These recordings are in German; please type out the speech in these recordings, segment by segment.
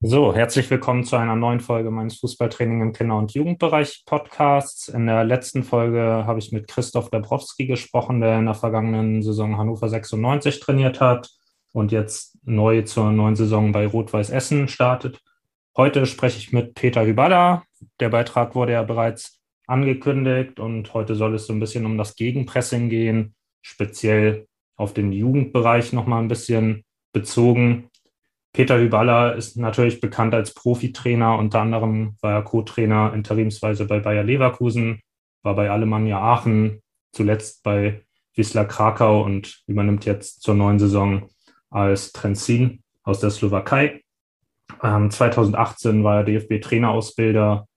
So, herzlich willkommen zu einer neuen Folge meines Fußballtraining im Kinder- und Jugendbereich Podcasts. In der letzten Folge habe ich mit Christoph Dabrowski gesprochen, der in der vergangenen Saison Hannover 96 trainiert hat und jetzt neu zur neuen Saison bei Rot-Weiß Essen startet. Heute spreche ich mit Peter Hyballa. Der Beitrag wurde ja bereits angekündigt und heute soll es so ein bisschen um das Gegenpressing gehen, speziell auf den Jugendbereich nochmal ein bisschen bezogen. Peter Hyballa ist natürlich bekannt als Profitrainer. Unter anderem war er Co-Trainer interimsweise bei Bayer Leverkusen, war bei Alemannia Aachen, zuletzt bei Wisla Krakau und übernimmt jetzt zur neuen Saison als Trenzin aus der Slowakei. Ähm, 2018 war er DFB-Trainerausbilder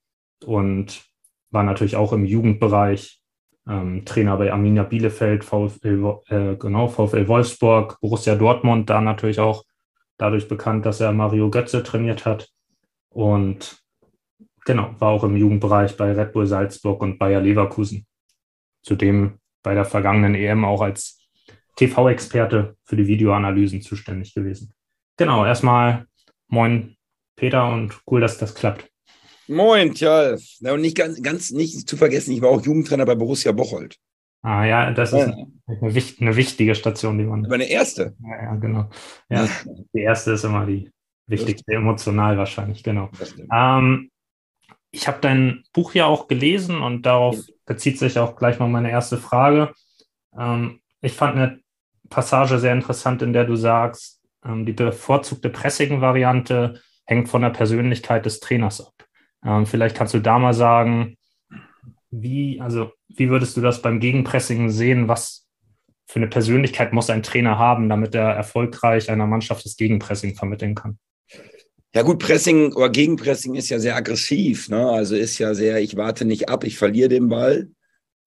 und war natürlich auch im Jugendbereich ähm, Trainer bei Arminia Bielefeld, VfL, äh, genau, VfL Wolfsburg, Borussia Dortmund, da natürlich auch dadurch bekannt, dass er Mario Götze trainiert hat. Und genau, war auch im Jugendbereich bei Red Bull Salzburg und Bayer Leverkusen. Zudem bei der vergangenen EM auch als TV-Experte für die Videoanalysen zuständig gewesen. Genau, erstmal moin Peter und cool, dass das klappt. Moin, tja. und nicht ganz, ganz nicht zu vergessen, ich war auch Jugendtrainer bei Borussia Bocholt. Ah ja, das ist Eine, eine, wichtige Station, die man. Aber eine erste. Ja, ja genau. Ja, die erste ist immer die wichtigste, emotional wahrscheinlich, genau. Ähm, ich habe dein Buch ja auch gelesen und darauf bezieht sich auch gleich mal meine erste Frage. Ähm, ich fand eine Passage sehr interessant, in der du sagst, ähm, die bevorzugte Pressing-Variante hängt von der Persönlichkeit des Trainers ab. Ähm, vielleicht kannst du da mal sagen, wie, also, wie würdest du das beim Gegenpressing sehen? Was für eine Persönlichkeit muss ein Trainer haben, damit er erfolgreich einer Mannschaft das Gegenpressing vermitteln kann? Ja gut, Pressing oder Gegenpressing ist ja sehr aggressiv. Ne? Also ist ja sehr, ich warte nicht ab, ich verliere den Ball.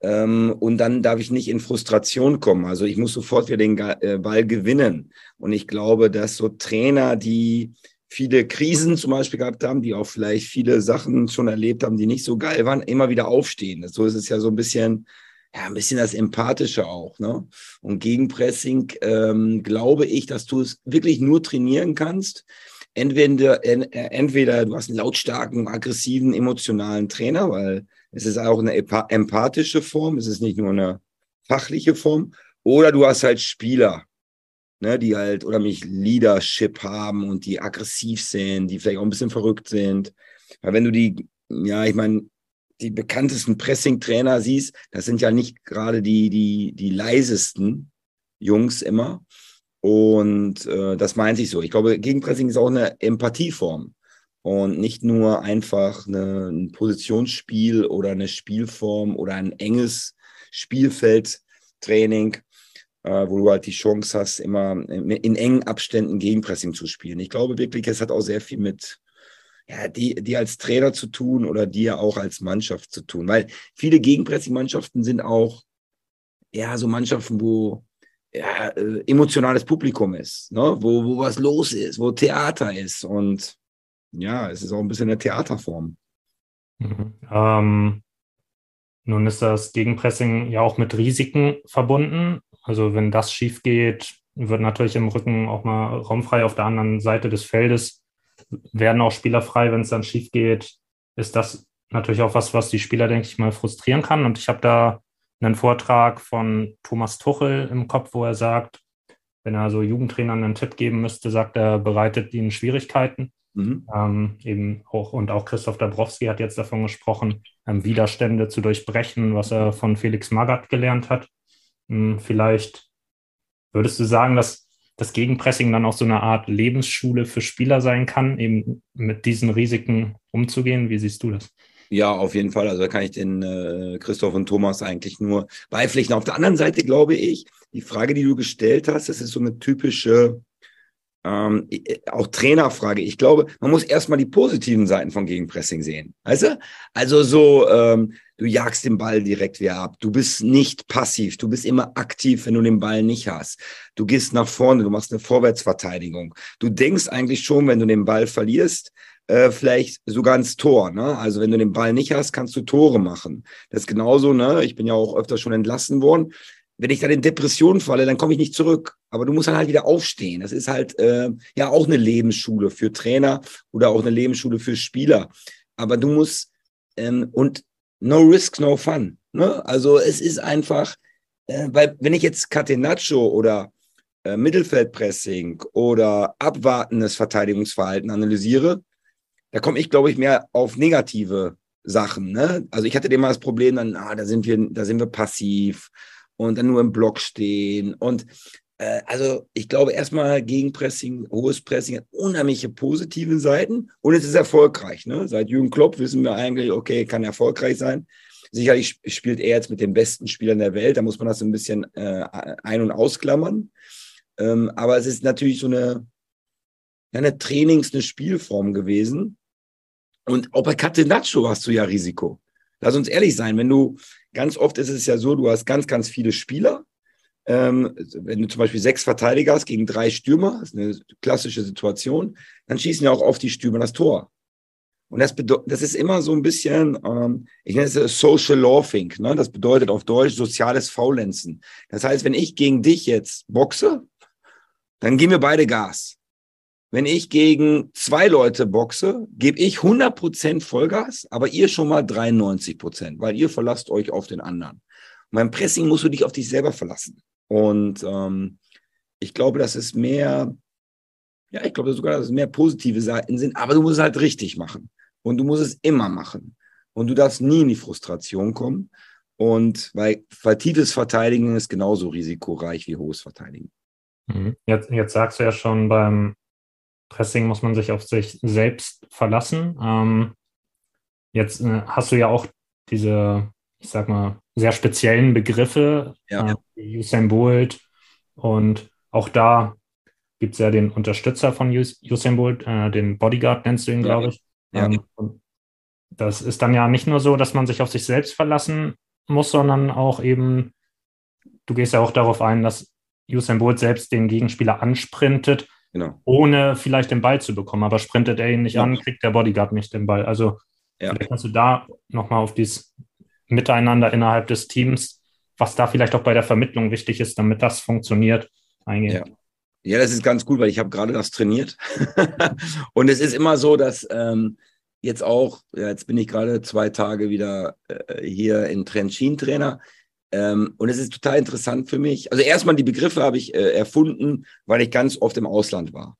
Ähm, und dann darf ich nicht in Frustration kommen. Also ich muss sofort wieder den äh, Ball gewinnen. Und ich glaube, dass so Trainer, die viele Krisen zum Beispiel gehabt haben, die auch vielleicht viele Sachen schon erlebt haben, die nicht so geil waren, immer wieder aufstehen. So ist es ja so ein bisschen, ja, ein bisschen das Empathische auch. Ne? Und Gegenpressing ähm, glaube ich, dass du es wirklich nur trainieren kannst. Entweder, äh, entweder du hast einen lautstarken, aggressiven, emotionalen Trainer, weil es ist auch eine empathische Form, es ist nicht nur eine fachliche Form, oder du hast halt Spieler, ne, die halt oder mich Leadership haben und die aggressiv sind, die vielleicht auch ein bisschen verrückt sind. Weil wenn du die, ja, ich meine, die bekanntesten Pressing-Trainer siehst, das sind ja nicht gerade die, die, die leisesten Jungs immer. Und äh, das meinte ich so. Ich glaube, Gegenpressing ist auch eine Empathieform und nicht nur einfach eine, ein Positionsspiel oder eine Spielform oder ein enges Spielfeldtraining, äh, wo du halt die Chance hast, immer in engen Abständen Gegenpressing zu spielen. Ich glaube wirklich, es hat auch sehr viel mit ja, die, die als Trainer zu tun oder dir auch als Mannschaft zu tun. Weil viele Gegenpressing-Mannschaften sind auch ja so Mannschaften, wo ja, äh, emotionales Publikum ist, ne? wo, wo was los ist, wo Theater ist. Und ja, es ist auch ein bisschen eine Theaterform. Mhm. Ähm, nun ist das Gegenpressing ja auch mit Risiken verbunden. Also wenn das schief geht, wird natürlich im Rücken auch mal raumfrei. Auf der anderen Seite des Feldes werden auch Spieler frei, wenn es dann schief geht. Ist das natürlich auch was, was die Spieler, denke ich mal, frustrieren kann. Und ich habe da einen Vortrag von Thomas Tuchel im Kopf, wo er sagt, wenn er so Jugendtrainern einen Tipp geben müsste, sagt er, bereitet ihnen Schwierigkeiten. Mhm. Ähm, eben auch, und auch Christoph Dabrowski hat jetzt davon gesprochen, ähm, Widerstände zu durchbrechen, was er von Felix Magath gelernt hat. Hm, vielleicht würdest du sagen, dass das Gegenpressing dann auch so eine Art Lebensschule für Spieler sein kann, eben mit diesen Risiken umzugehen? Wie siehst du das? Ja, auf jeden Fall. Also da kann ich den äh, Christoph und Thomas eigentlich nur beipflichten. Auf der anderen Seite glaube ich, die Frage, die du gestellt hast, das ist so eine typische ähm, auch Trainerfrage. Ich glaube, man muss erstmal die positiven Seiten von Gegenpressing sehen. Weißt du? Also so, ähm, du jagst den Ball direkt wieder ab. Du bist nicht passiv. Du bist immer aktiv, wenn du den Ball nicht hast. Du gehst nach vorne, du machst eine Vorwärtsverteidigung. Du denkst eigentlich schon, wenn du den Ball verlierst, äh, vielleicht sogar ins Tor. Ne? Also wenn du den Ball nicht hast, kannst du Tore machen. Das ist genauso, ne? Ich bin ja auch öfter schon entlassen worden wenn ich dann in Depressionen falle, dann komme ich nicht zurück. Aber du musst dann halt wieder aufstehen. Das ist halt äh, ja auch eine Lebensschule für Trainer oder auch eine Lebensschule für Spieler. Aber du musst ähm, und no risk, no fun. Ne? Also es ist einfach, äh, weil wenn ich jetzt Catenaccio oder äh, Mittelfeldpressing oder abwartendes Verteidigungsverhalten analysiere, da komme ich, glaube ich, mehr auf negative Sachen. Ne? Also ich hatte immer das Problem, dann, ah, da sind wir, da sind wir passiv und dann nur im Block stehen. Und also ich glaube erstmal Gegenpressing, hohes Pressing hat unheimliche positive Seiten und es ist erfolgreich. Ne? Seit Jürgen Klopp wissen wir eigentlich, okay, kann erfolgreich sein. Sicherlich spielt er jetzt mit den besten Spielern der Welt, da muss man das ein bisschen äh, ein- und ausklammern. Ähm, aber es ist natürlich so eine, eine Trainings-, eine Spielform gewesen. Und auch bei Catenaccio hast du ja Risiko. Lass uns ehrlich sein, wenn du, ganz oft ist es ja so, du hast ganz, ganz viele Spieler. Ähm, wenn du zum Beispiel sechs Verteidiger hast gegen drei Stürmer, das ist eine klassische Situation, dann schießen ja auch oft die Stürmer das Tor. Und das, das ist immer so ein bisschen, ähm, ich nenne es Social Lawfing, ne? das bedeutet auf Deutsch soziales Faulenzen. Das heißt, wenn ich gegen dich jetzt boxe, dann geben wir beide Gas. Wenn ich gegen zwei Leute boxe, gebe ich 100% Vollgas, aber ihr schon mal 93%, weil ihr verlasst euch auf den anderen. Und beim Pressing musst du dich auf dich selber verlassen. Und ähm, ich glaube, dass es mehr, ja, ich glaube sogar, dass es mehr positive Seiten sind, aber du musst es halt richtig machen. Und du musst es immer machen. Und du darfst nie in die Frustration kommen. Und weil, weil tiefes Verteidigen ist genauso risikoreich wie hohes Verteidigen. Mhm. Jetzt, jetzt sagst du ja schon, beim Pressing muss man sich auf sich selbst verlassen. Ähm, jetzt äh, hast du ja auch diese, ich sag mal, sehr speziellen Begriffe, ja. äh, wie Usain Bolt. Und auch da gibt es ja den Unterstützer von Usain Bolt, äh, den Bodyguard nennst du ihn, glaube ich. Ja. Ähm, das ist dann ja nicht nur so, dass man sich auf sich selbst verlassen muss, sondern auch eben, du gehst ja auch darauf ein, dass Usain Bolt selbst den Gegenspieler ansprintet, genau. ohne vielleicht den Ball zu bekommen. Aber sprintet er ihn nicht Ja. an, kriegt der Bodyguard nicht den Ball. Also Ja. vielleicht kannst du da nochmal auf dieses Miteinander innerhalb des Teams, was da vielleicht auch bei der Vermittlung wichtig ist, damit das funktioniert, eingehen. Ja. Ja, das ist ganz gut, weil ich habe gerade das trainiert. und es ist immer so, dass ähm, jetzt auch, ja, jetzt bin ich gerade zwei Tage wieder äh, hier in Trenchin Trainer. Ähm, und es ist total interessant für mich. Also erstmal die Begriffe habe ich äh, erfunden, weil ich ganz oft im Ausland war.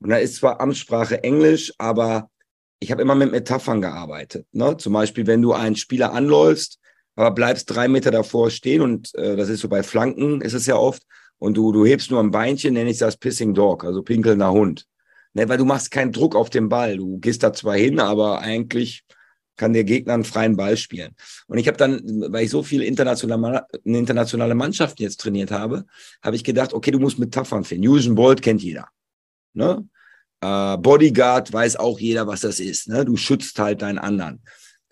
Und da ist zwar Amtssprache Englisch, aber ich habe immer mit Metaphern gearbeitet. Ne? Zum Beispiel, wenn du einen Spieler anläufst, aber bleibst drei Meter davor stehen und äh, das ist so bei Flanken, ist es ja oft, und du, du hebst nur ein Beinchen, nenne ich das Pissing Dog, also pinkelnder Hund. Ne, weil du machst keinen Druck auf den Ball. Du gehst da zwar hin, aber eigentlich kann der Gegner einen freien Ball spielen. Und ich habe dann, weil ich so viele internationale, internationale Mannschaften jetzt trainiert habe, habe ich gedacht, okay, du musst Metaphern finden. Usain Bolt kennt jeder. Ne? Äh, Bodyguard weiß auch jeder, was das ist. Ne? Du schützt halt deinen anderen.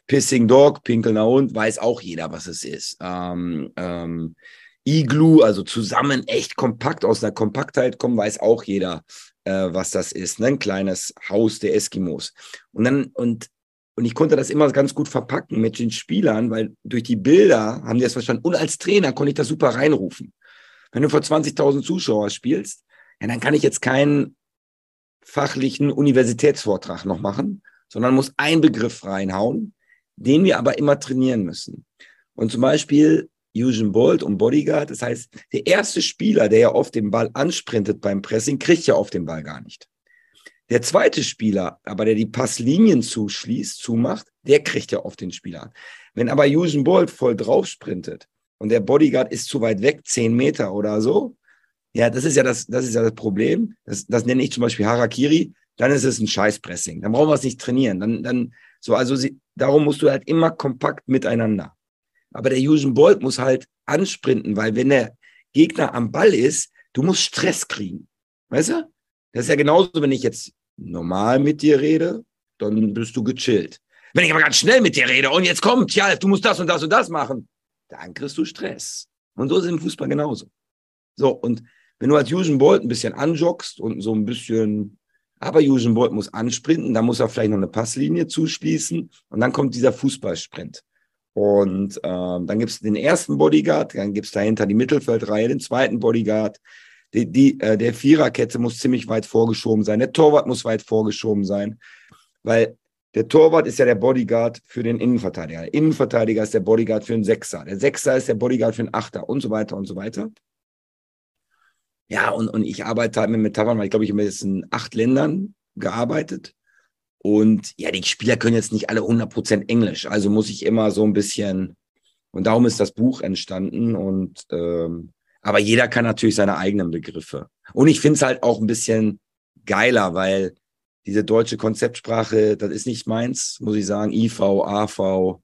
Pissing Dog, pinkelnder Hund, weiß auch jeder, was es ist. Ähm, ähm, Igloo, also zusammen echt kompakt aus einer Kompaktheit kommen, weiß auch jeder, äh, was das ist. Ne? Ein kleines Haus der Eskimos. Und dann, und, und ich konnte das immer ganz gut verpacken mit den Spielern, weil durch die Bilder haben die das verstanden. Und als Trainer konnte ich das super reinrufen. Wenn du vor 20.000 Zuschauer spielst, ja, dann kann ich jetzt keinen fachlichen Universitätsvortrag noch machen, sondern muss einen Begriff reinhauen, den wir aber immer trainieren müssen. Und zum Beispiel Usain Bolt und Bodyguard. Das heißt, der erste Spieler, der ja auf den Ball ansprintet beim Pressing, kriegt ja auf den Ball gar nicht. Der zweite Spieler, aber der die Passlinien zuschließt, zumacht, der kriegt ja auf den Spieler. Wenn aber Usain Bolt voll drauf sprintet und der Bodyguard ist zu weit weg, zehn Meter oder so, ja, das ist ja das, das ist ja das Problem. Das, das nenne ich zum Beispiel Harakiri. Dann ist es ein Scheißpressing. Dann brauchen wir es nicht trainieren. Dann, dann, so, also sie, darum musst du halt immer kompakt miteinander. Aber der Usain Bolt muss halt ansprinten, weil wenn der Gegner am Ball ist, du musst Stress kriegen. Weißt du? Das ist ja genauso, wenn ich jetzt normal mit dir rede, dann bist du gechillt. Wenn ich aber ganz schnell mit dir rede und jetzt kommt, ja, du musst das und das und das machen, dann kriegst du Stress. Und so ist es im Fußball genauso. So, und wenn du als Usain Bolt ein bisschen anjoggst und so ein bisschen, aber Usain Bolt muss ansprinten, dann muss er vielleicht noch eine Passlinie zuschließen und dann kommt dieser Fußballsprint. Und ähm, dann gibt es den ersten Bodyguard, dann gibt es dahinter die Mittelfeldreihe, den zweiten Bodyguard. Die, die, äh, der Viererkette muss ziemlich weit vorgeschoben sein. Der Torwart muss weit vorgeschoben sein, weil der Torwart ist ja der Bodyguard für den Innenverteidiger. Der Innenverteidiger ist der Bodyguard für den Sechser. Der Sechser ist der Bodyguard für den Achter und so weiter und so weiter. Ja, und, und ich arbeite halt mit Metaphern, weil ich glaube, ich habe jetzt in acht Ländern gearbeitet. Und ja, die Spieler können jetzt nicht alle 100% Englisch. Also muss ich immer so ein bisschen, und darum ist das Buch entstanden. Und ähm, aber jeder kann natürlich seine eigenen Begriffe. Und ich finde es halt auch ein bisschen geiler, weil diese deutsche Konzeptsprache, das ist nicht meins, muss ich sagen. IV, AV,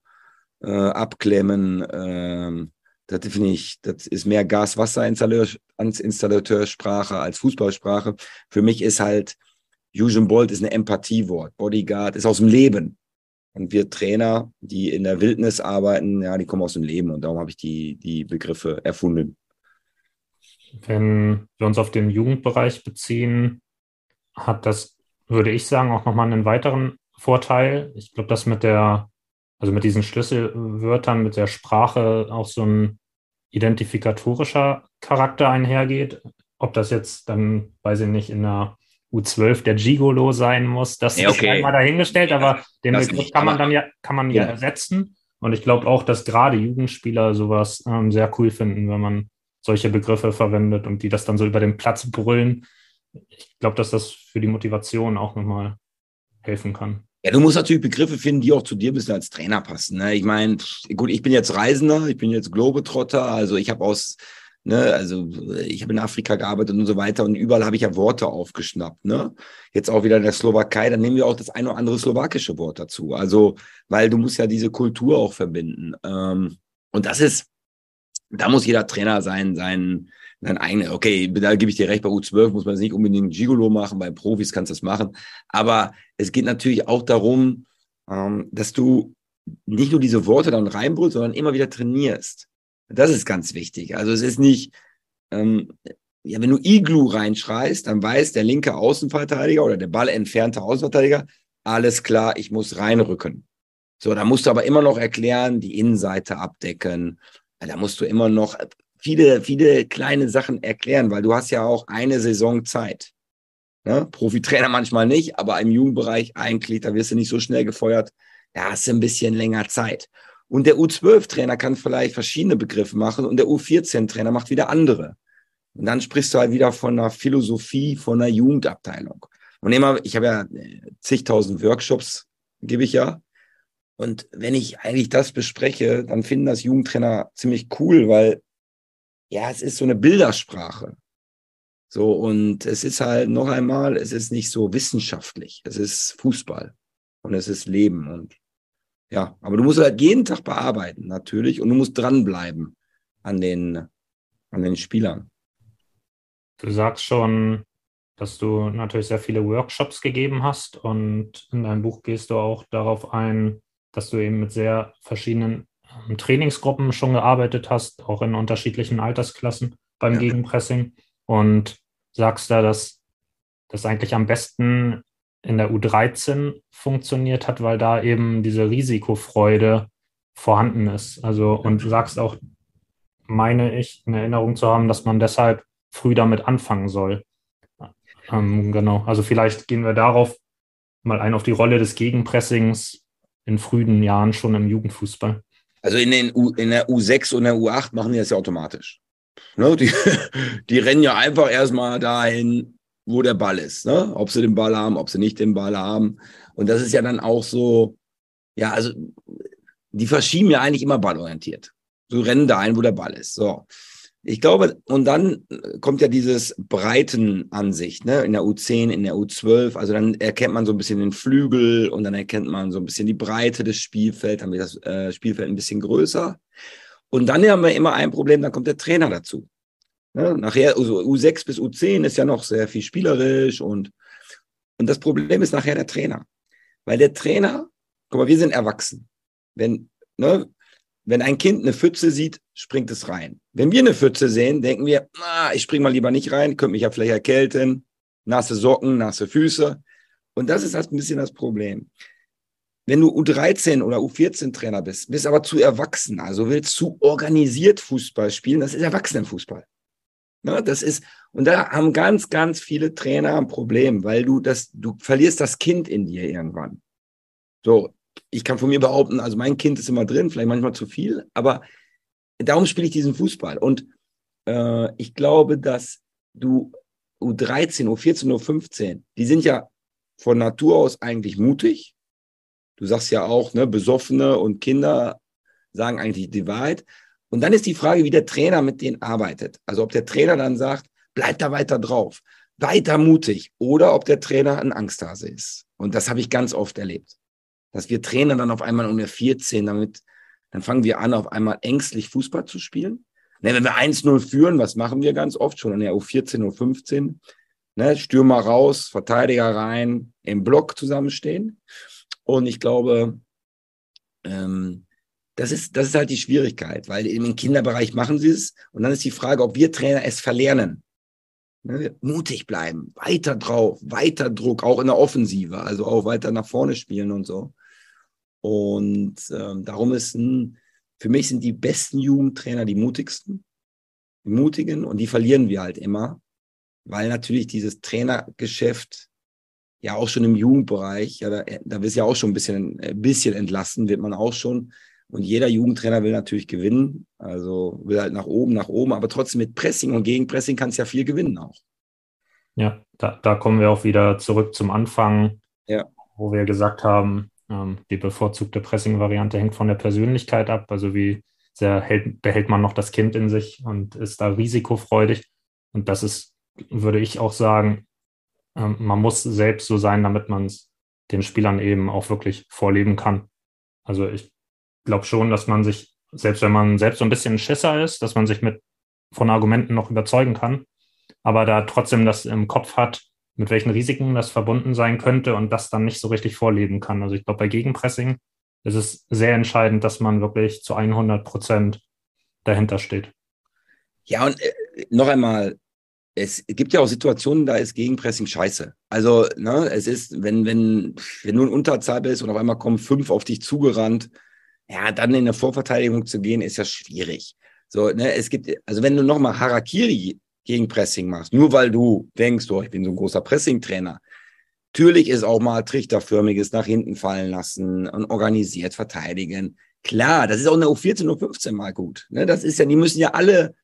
äh, abklemmen, äh, das finde ich, das ist mehr Gas-Wasser-Installateursprache als Fußballsprache. Für mich ist halt, Usain Bolt ist ein Empathiewort. Bodyguard ist aus dem Leben. Und wir Trainer, die in der Wildnis arbeiten, ja, die kommen aus dem Leben. Und darum habe ich die, die Begriffe erfunden. Wenn wir uns auf den Jugendbereich beziehen, hat das, würde ich sagen, auch nochmal einen weiteren Vorteil. Ich glaube, dass mit der, also mit diesen Schlüsselwörtern, mit der Sprache auch so ein identifikatorischer Charakter einhergeht. Ob das jetzt dann, weiß ich nicht, in der U12 der Gigolo sein muss, das ja, okay. ist einmal dahingestellt, aber den Begriff kann man dann ja, kann man ja, ja ersetzen. Und ich glaube auch, dass gerade Jugendspieler sowas ähm, sehr cool finden, wenn man solche Begriffe verwendet und die das dann so über den Platz brüllen. Ich glaube, dass das für die Motivation auch nochmal helfen kann. Ja, du musst natürlich Begriffe finden, die auch zu dir ein bisschen als Trainer passen. Ne? Ich meine, gut, ich bin jetzt Reisender, ich bin jetzt Globetrotter, also ich habe aus, ne, also ich habe in Afrika gearbeitet und so weiter und überall habe ich ja Worte aufgeschnappt. Ne? Jetzt auch wieder in der Slowakei, dann nehmen wir auch das eine oder andere slowakische Wort dazu. Also, weil du musst ja diese Kultur auch verbinden. Ähm, und das ist, da muss jeder Trainer sein, sein, sein eigenes, okay, da gebe ich dir recht, bei U12 muss man es nicht unbedingt Gigolo machen, bei Profis kannst du das machen. Aber es geht natürlich auch darum, ähm, dass du nicht nur diese Worte dann reinbrüllst, sondern immer wieder trainierst. Das ist ganz wichtig. Also es ist nicht, ähm, ja, wenn du Iglu reinschreist, dann weiß der linke Außenverteidiger oder der Ball entfernte Außenverteidiger, alles klar, ich muss reinrücken. So, da musst du aber immer noch erklären, die Innenseite abdecken. Da musst du immer noch viele, viele kleine Sachen erklären, weil du hast ja auch eine Saison Zeit. Ne? Profitrainer manchmal nicht, aber im Jugendbereich eigentlich, da wirst du nicht so schnell gefeuert. Da hast du ein bisschen länger Zeit. Und der U12-Trainer kann vielleicht verschiedene Begriffe machen und der U14-Trainer macht wieder andere. Und dann sprichst du halt wieder von einer Philosophie, von einer Jugendabteilung. Und immer, ich habe ja äh, zigtausend Workshops, gebe ich ja. Und wenn ich eigentlich das bespreche, dann finden das Jugendtrainer ziemlich cool, weil ja, es ist so eine Bildersprache. So, und es ist halt noch einmal, es ist nicht so wissenschaftlich. Es ist Fußball und es ist Leben und ja, aber du musst halt jeden Tag bearbeiten, natürlich, und du musst dranbleiben an den, an den Spielern. Du sagst schon, dass du natürlich sehr viele Workshops gegeben hast und in deinem Buch gehst du auch darauf ein, dass du eben mit sehr verschiedenen Trainingsgruppen schon gearbeitet hast, auch in unterschiedlichen Altersklassen beim ja. Gegenpressing und sagst da, dass das eigentlich am besten in der U13 funktioniert hat, weil da eben diese Risikofreude vorhanden ist. Also und sagst auch, meine ich, in Erinnerung zu haben, dass man deshalb früh damit anfangen soll. Ähm, genau. Also vielleicht gehen wir darauf mal ein auf die Rolle des Gegenpressings in frühen Jahren schon im Jugendfußball. Also in, den U, in der U6 und der U8 machen die das ja automatisch. Ne? Die, die rennen ja einfach erstmal dahin, wo der Ball ist. Ne? Ob sie den Ball haben, ob sie nicht den Ball haben. Und das ist ja dann auch so, ja, also die verschieben ja eigentlich immer ballorientiert. So rennen dahin, wo der Ball ist. So. Ich glaube, und dann kommt ja dieses Breitenansicht, ne, in der U10, in der U12. Also dann erkennt man so ein bisschen den Flügel und dann erkennt man so ein bisschen die Breite des Spielfelds, dann wird das äh, Spielfeld ein bisschen größer. Und dann haben wir immer ein Problem, dann kommt der Trainer dazu. Ne, nachher, also U6 bis U10 ist ja noch sehr viel spielerisch und, und das Problem ist nachher der Trainer. Weil der Trainer, guck mal, wir sind erwachsen. Wenn, ne, wenn ein Kind eine Pfütze sieht, springt es rein. Wenn wir eine Pfütze sehen, denken wir, ah, ich springe mal lieber nicht rein, könnte mich ja vielleicht erkälten, nasse Socken, nasse Füße. Und das ist halt ein bisschen das Problem. wenn du U13 oder U14-Trainer bist, bist aber zu erwachsen, also willst zu organisiert Fußball spielen, das ist Erwachsenenfußball. Ne, das ist, und da haben ganz, ganz viele Trainer ein Problem, weil du das, du verlierst das Kind in dir irgendwann. So, ich kann von mir behaupten, also mein Kind ist immer drin, vielleicht manchmal zu viel, aber darum spiele ich diesen Fußball. Und äh, ich glaube, dass du U13, U14, U15, die sind ja von Natur aus eigentlich mutig. Du sagst ja auch, ne, Besoffene und Kinder sagen eigentlich die Wahrheit. Und dann ist die Frage, wie der Trainer mit denen arbeitet. Also ob der Trainer dann sagt, bleib da weiter drauf, weiter mutig, oder ob der Trainer ein Angsthase ist. Und das habe ich ganz oft erlebt. Dass wir Trainer dann auf einmal um der 14, damit, dann fangen wir an, auf einmal ängstlich Fußball zu spielen. Ne, wenn wir 1-0 führen, was machen wir ganz oft schon in der U14, U15? Ne, Stürmer raus, Verteidiger rein, im Block zusammenstehen. Und ich glaube, ähm, das ist, das ist halt die Schwierigkeit, weil im Kinderbereich machen sie es. Und dann ist die Frage, ob wir Trainer es verlernen. Ne? Mutig bleiben, weiter drauf, weiter Druck, auch in der Offensive, also auch weiter nach vorne spielen und so. Und ähm, darum ist ein, für mich sind die besten Jugendtrainer die mutigsten, die mutigen und die verlieren wir halt immer, weil natürlich dieses Trainergeschäft ja auch schon im Jugendbereich, ja, da, da wird ja auch schon ein bisschen, ein bisschen entlassen, wird man auch schon. Und jeder Jugendtrainer will natürlich gewinnen, also will halt nach oben, nach oben, aber trotzdem mit Pressing und Gegenpressing kannst du ja viel gewinnen auch. Ja, da, da kommen wir auch wieder zurück zum Anfang, ja. wo wir gesagt haben, die bevorzugte Pressing-Variante hängt von der Persönlichkeit ab, also wie sehr hält, behält man noch das Kind in sich und ist da risikofreudig. Und das ist, würde ich auch sagen, ähm, man muss selbst so sein, damit man es den Spielern eben auch wirklich vorleben kann. Also ich glaube schon, dass man sich, selbst wenn man selbst so ein bisschen Schisser ist, dass man sich mit von Argumenten noch überzeugen kann, aber da trotzdem das im Kopf hat, mit welchen Risiken das verbunden sein könnte und das dann nicht so richtig vorleben kann. Also ich glaube, bei Gegenpressing ist es sehr entscheidend, dass man wirklich zu 100 Prozent dahinter steht. Ja, und äh, noch einmal, es gibt ja auch Situationen, da ist Gegenpressing scheiße. Also, ne, es ist, wenn, wenn, wenn du in Unterzahl bist und auf einmal kommen fünf auf dich zugerannt, ja, dann in der Vorverteidigung zu gehen, ist ja schwierig. So, ne, es gibt, also wenn du nochmal Harakiri gegen Pressing machst, nur weil du denkst, oh, ich bin so ein großer Pressing-Trainer. Natürlich ist auch mal trichterförmiges nach hinten fallen lassen und organisiert verteidigen. Klar, das ist auch in der U14, U15 mal gut. Ne, das ist ja, die müssen ja alle,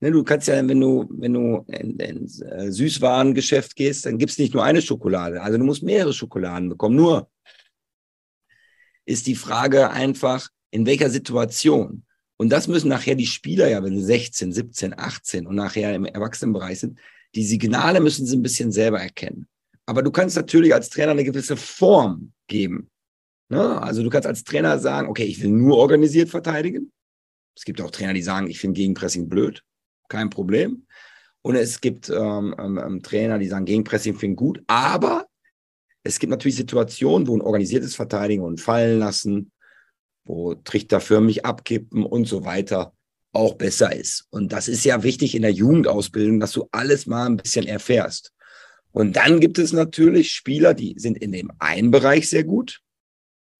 ne, du kannst ja, wenn du, wenn du ins in äh, Süßwarengeschäft gehst, dann gibt's nicht nur eine Schokolade. Also du musst mehrere Schokoladen bekommen. Nur ist die Frage einfach, in welcher Situation. Und das müssen nachher die Spieler ja, wenn sie 16, 17, 18 und nachher im Erwachsenenbereich sind, die Signale müssen sie ein bisschen selber erkennen. Aber du kannst natürlich als Trainer eine gewisse Form geben. Ne? Also du kannst als Trainer sagen, okay, ich will nur organisiert verteidigen. Es gibt auch Trainer, die sagen, ich finde Gegenpressing blöd. Kein Problem. Und es gibt ähm, ähm, Trainer, die sagen, Gegenpressing finde ich gut. Aber es gibt natürlich Situationen, wo ein organisiertes Verteidigen und fallen lassen, wo Trichter förmlich abkippen und so weiter auch besser ist. Und das ist ja wichtig in der Jugendausbildung, dass du alles mal ein bisschen erfährst. Und dann gibt es natürlich Spieler, die sind in dem einen Bereich sehr gut.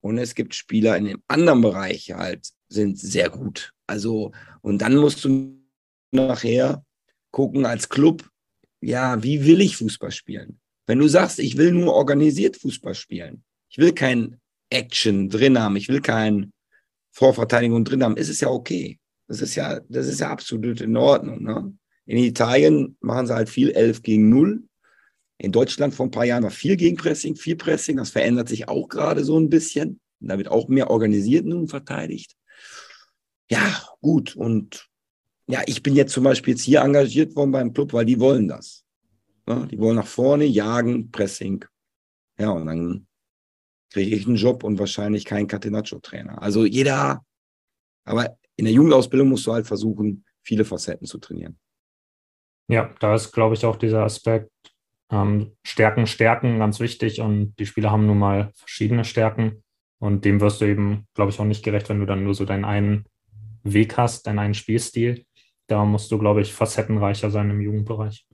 Und es gibt Spieler in dem anderen Bereich halt, sind sehr gut. Also, und dann musst du nachher gucken als Club, ja, wie will ich Fußball spielen? Wenn du sagst, ich will nur organisiert Fußball spielen, ich will kein Action drin haben, ich will kein Vorverteidigung drin haben, ist es ja okay. Das ist ja, das ist ja absolut in Ordnung. Ne? In Italien machen sie halt viel 11 gegen 0. In Deutschland vor ein paar Jahren war viel Gegenpressing, viel Pressing. Das verändert sich auch gerade so ein bisschen. da wird auch mehr organisiert nun verteidigt. Ja, gut. Und ja, ich bin jetzt zum Beispiel jetzt hier engagiert worden beim Club, weil die wollen das. Ne? Die wollen nach vorne jagen, Pressing. Ja, und dann kriege ich einen Job und wahrscheinlich keinen Catenaccio-Trainer. Also jeder, aber in der Jugendausbildung musst du halt versuchen, viele Facetten zu trainieren. Ja, da ist, glaube ich, auch dieser Aspekt ähm, Stärken, Stärken ganz wichtig und die Spieler haben nun mal verschiedene Stärken und dem wirst du eben, glaube ich, auch nicht gerecht, wenn du dann nur so deinen einen Weg hast, deinen einen Spielstil. Da musst du, glaube ich, facettenreicher sein im Jugendbereich.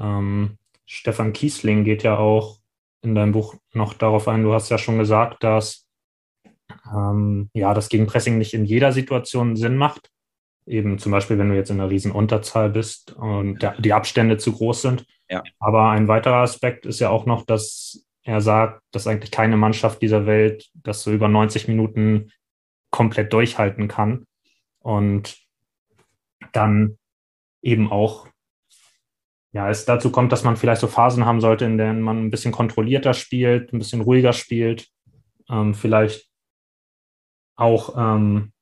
Ähm, Stefan Kiesling geht ja auch in deinem Buch noch darauf ein. Du hast ja schon gesagt, dass ähm, ja, das Gegenpressing nicht in jeder Situation Sinn macht. Eben zum Beispiel, wenn du jetzt in einer riesen Unterzahl bist und der, die Abstände zu groß sind. Ja. Aber ein weiterer Aspekt ist ja auch noch, dass er sagt, dass eigentlich keine Mannschaft dieser Welt das so über 90 Minuten komplett durchhalten kann. Und dann eben auch, ja, es dazu kommt, dass man vielleicht so Phasen haben sollte, in denen man ein bisschen kontrollierter spielt, ein bisschen ruhiger spielt, ähm, vielleicht auch ähm,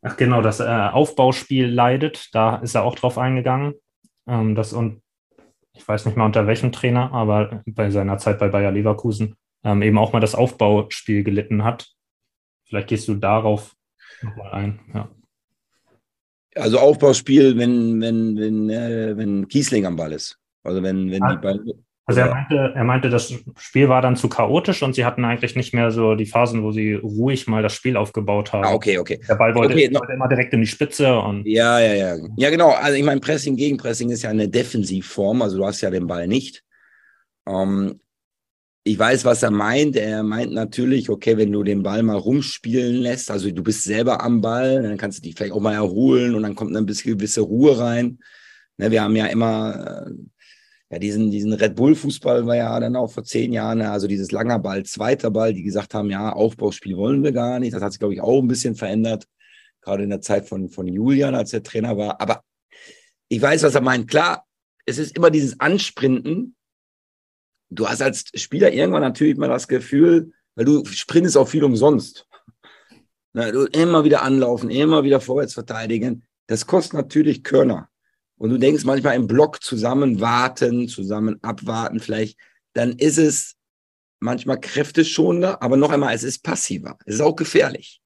Ach genau, das äh, Aufbauspiel leidet, da ist er auch drauf eingegangen. Ähm, das und ich weiß nicht mal unter welchem Trainer, aber bei seiner Zeit bei Bayer Leverkusen ähm, eben auch mal das Aufbauspiel gelitten hat. Vielleicht gehst du darauf nochmal ein. Ja. Also Aufbauspiel, wenn, wenn, wenn, äh, wenn Kiesling am Ball ist. Also wenn, wenn die Ball. Also er meinte, er meinte, das Spiel war dann zu chaotisch und sie hatten eigentlich nicht mehr so die Phasen, wo sie ruhig mal das Spiel aufgebaut haben. Ah, okay, okay. Der Ball wollte, okay, wollte immer direkt in die Spitze und. Ja, ja, ja. Ja, genau. Also ich meine, Pressing, Gegenpressing ist ja eine Defensivform, also du hast ja den Ball nicht. Ähm, ich weiß, was er meint. Er meint natürlich, okay, wenn du den Ball mal rumspielen lässt, also du bist selber am Ball, dann kannst du dich vielleicht auch mal erholen und dann kommt ein bisschen gewisse Ruhe rein. Ne, wir haben ja immer, äh, ja, diesen, diesen Red Bull-Fußball war ja dann auch vor zehn Jahren, also dieses langer Ball, zweiter Ball, die gesagt haben, ja, Aufbauspiel wollen wir gar nicht. Das hat sich, glaube ich, auch ein bisschen verändert, gerade in der Zeit von, von Julian, als der Trainer war. Aber ich weiß, was er meint. Klar, es ist immer dieses Ansprinten, du hast als Spieler irgendwann natürlich mal das Gefühl, weil du sprintest auch viel umsonst. Na, du immer wieder anlaufen, immer wieder vorwärts verteidigen. Das kostet natürlich Körner. Und du denkst manchmal im Block zusammen warten, zusammen abwarten vielleicht, dann ist es manchmal kräfteschonender, aber noch einmal, es ist passiver. Es ist auch gefährlich.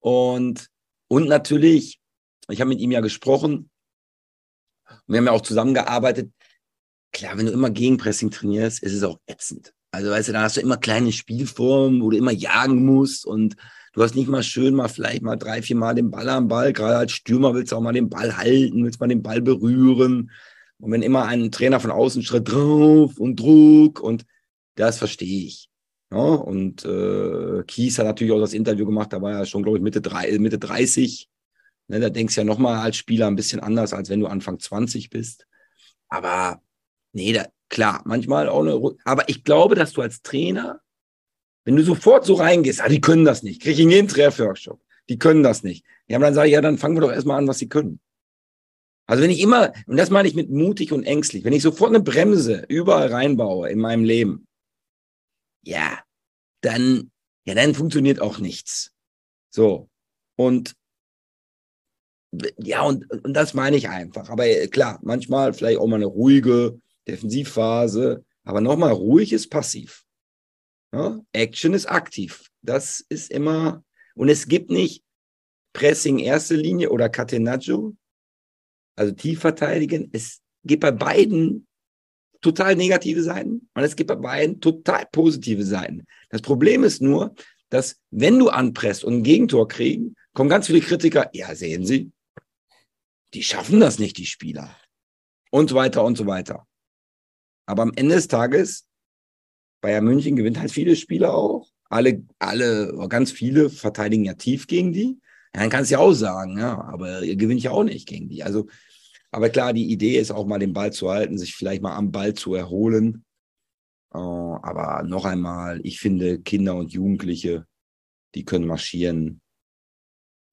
Und, und natürlich, ich habe mit ihm ja gesprochen, wir haben ja auch zusammengearbeitet, klar, wenn du immer Gegenpressing trainierst, ist es auch ätzend. Also weißt du, da hast du immer kleine Spielformen, wo du immer jagen musst und du hast nicht mal schön mal vielleicht mal drei, vier Mal den Ball am Ball. Gerade als Stürmer willst du auch mal den Ball halten, willst mal den Ball berühren. Und wenn immer ein Trainer von außen schritt drauf und Druck und das verstehe ich. Ja, und äh, Kies hat natürlich auch das Interview gemacht, da war er schon, glaube ich, Mitte, drei, Mitte 30. Ne, da denkst du ja nochmal als Spieler ein bisschen anders, als wenn du Anfang 20 bist. Aber Nee, da, klar, manchmal auch eine. Aber ich glaube, dass du als Trainer, wenn du sofort so reingehst, ah, die können das nicht, kriege ich in jeden Trefferworkshop, die können das nicht. Ja, aber dann sage ich, ja, dann fangen wir doch erstmal an, was sie können. Also wenn ich immer, und das meine ich mit mutig und ängstlich, wenn ich sofort eine Bremse überall reinbaue in meinem Leben, ja, dann, ja, dann funktioniert auch nichts. So. Und ja, und, und das meine ich einfach. Aber klar, manchmal vielleicht auch mal eine ruhige, Defensivphase. Aber nochmal, ruhig ist passiv. Ja? Action ist aktiv. Das ist immer, und es gibt nicht Pressing erste Linie oder Catenaccio, also tief verteidigen. Es gibt bei beiden total negative Seiten und es gibt bei beiden total positive Seiten. Das Problem ist nur, dass wenn du anpresst und ein Gegentor kriegen, kommen ganz viele Kritiker, ja, sehen Sie, die schaffen das nicht, die Spieler. Und so weiter und so weiter. Aber am Ende des Tages, Bayern München gewinnt halt viele Spieler auch. Alle, alle, ganz viele verteidigen ja tief gegen die. Ja, dann kannst du ja auch sagen, ja, aber ihr gewinnt ja auch nicht gegen die. Also, aber klar, die Idee ist auch mal den Ball zu halten, sich vielleicht mal am Ball zu erholen. Uh, aber noch einmal, ich finde, Kinder und Jugendliche, die können marschieren,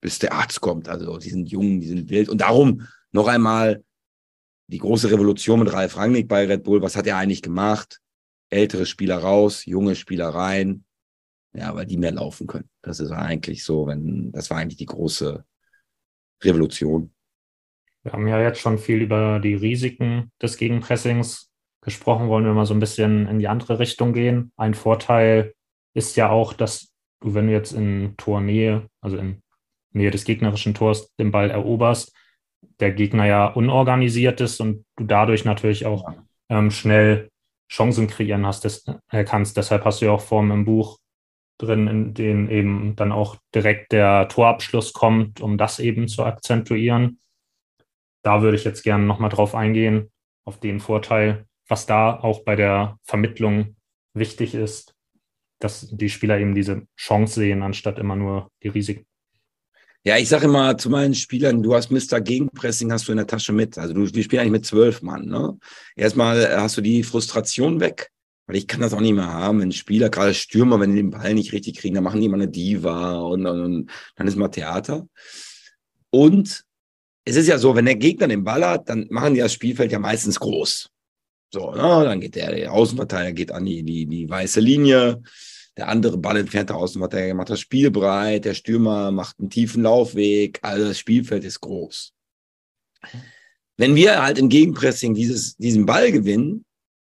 bis der Arzt kommt. Also, die sind jung, die sind wild. Und darum noch einmal, die große Revolution mit Ralf Rangnick bei Red Bull, was hat er eigentlich gemacht? Ältere Spieler raus, junge Spieler rein, ja, weil die mehr laufen können. Das ist eigentlich so, wenn, das war eigentlich die große Revolution. Wir haben ja jetzt schon viel über die Risiken des Gegenpressings gesprochen, wollen wir mal so ein bisschen in die andere Richtung gehen. Ein Vorteil ist ja auch, dass du, wenn du jetzt in Tornähe, also in Nähe des gegnerischen Tors den Ball eroberst, der Gegner ja unorganisiert ist und du dadurch natürlich auch ähm, schnell Chancen kreieren hast, des, äh, kannst. Deshalb hast du ja auch Formen im Buch drin, in denen eben dann auch direkt der Torabschluss kommt, um das eben zu akzentuieren. Da würde ich jetzt gerne nochmal drauf eingehen, auf den Vorteil, was da auch bei der Vermittlung wichtig ist, dass die Spieler eben diese Chance sehen, anstatt immer nur die Risiken. Ja, ich sage immer zu meinen Spielern, du hast Mr. Gegenpressing, hast du in der Tasche mit. Also du, wir spielen eigentlich mit zwölf Mann. Ne? Erstmal hast du die Frustration weg, weil ich kann das auch nicht mehr haben, wenn Spieler, gerade Stürmer, wenn die den Ball nicht richtig kriegen, dann machen die immer eine Diva und, und, und dann ist mal Theater. Und es ist ja so, wenn der Gegner den Ball hat, dann machen die das Spielfeld ja meistens groß. So, na, dann geht der, der Außenverteidiger geht an die, die, die weiße Linie, der andere Ball entfernt der Außenverteidiger macht das Spiel breit, der Stürmer macht einen tiefen Laufweg, also das Spielfeld ist groß. Wenn wir halt im Gegenpressing dieses, diesen Ball gewinnen,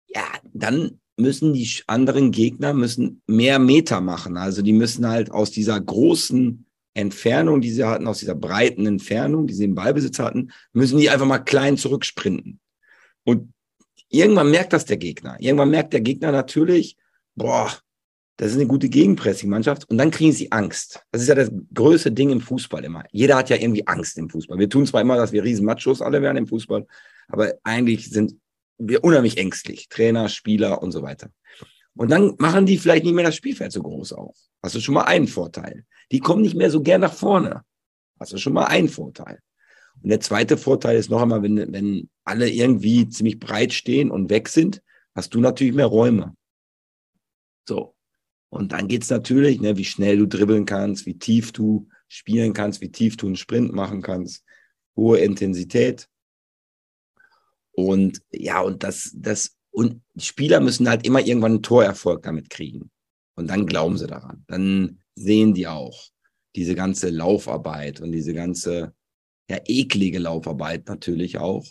ja, dann müssen die anderen Gegner müssen mehr Meter machen. Also die müssen halt aus dieser großen Entfernung, die sie hatten, aus dieser breiten Entfernung, die sie im Ballbesitz hatten, müssen die einfach mal klein zurücksprinten. Und irgendwann merkt das der Gegner. Irgendwann merkt der Gegner natürlich, boah, das ist eine gute Gegenpressing-Mannschaft. Und dann kriegen sie Angst. Das ist ja das größte Ding im Fußball immer. Jeder hat ja irgendwie Angst im Fußball. Wir tun zwar immer, dass wir riesen Machos alle werden im Fußball, aber eigentlich sind wir unheimlich ängstlich. Trainer, Spieler und so weiter. Und dann machen die vielleicht nicht mehr das Spielfeld so groß auf. Hast du schon mal einen Vorteil. Die kommen nicht mehr so gern nach vorne. Hast du schon mal einen Vorteil. Und der zweite Vorteil ist noch einmal, wenn, wenn alle irgendwie ziemlich breit stehen und weg sind, hast du natürlich mehr Räume. So. Und dann geht's natürlich, ne, wie schnell du dribbeln kannst, wie tief du spielen kannst, wie tief du einen Sprint machen kannst, hohe Intensität. Und ja, und das, das, und Spieler müssen halt immer irgendwann einen Torerfolg damit kriegen. Und dann glauben sie daran. Dann sehen die auch diese ganze Laufarbeit und diese ganze, ja, eklige Laufarbeit natürlich auch.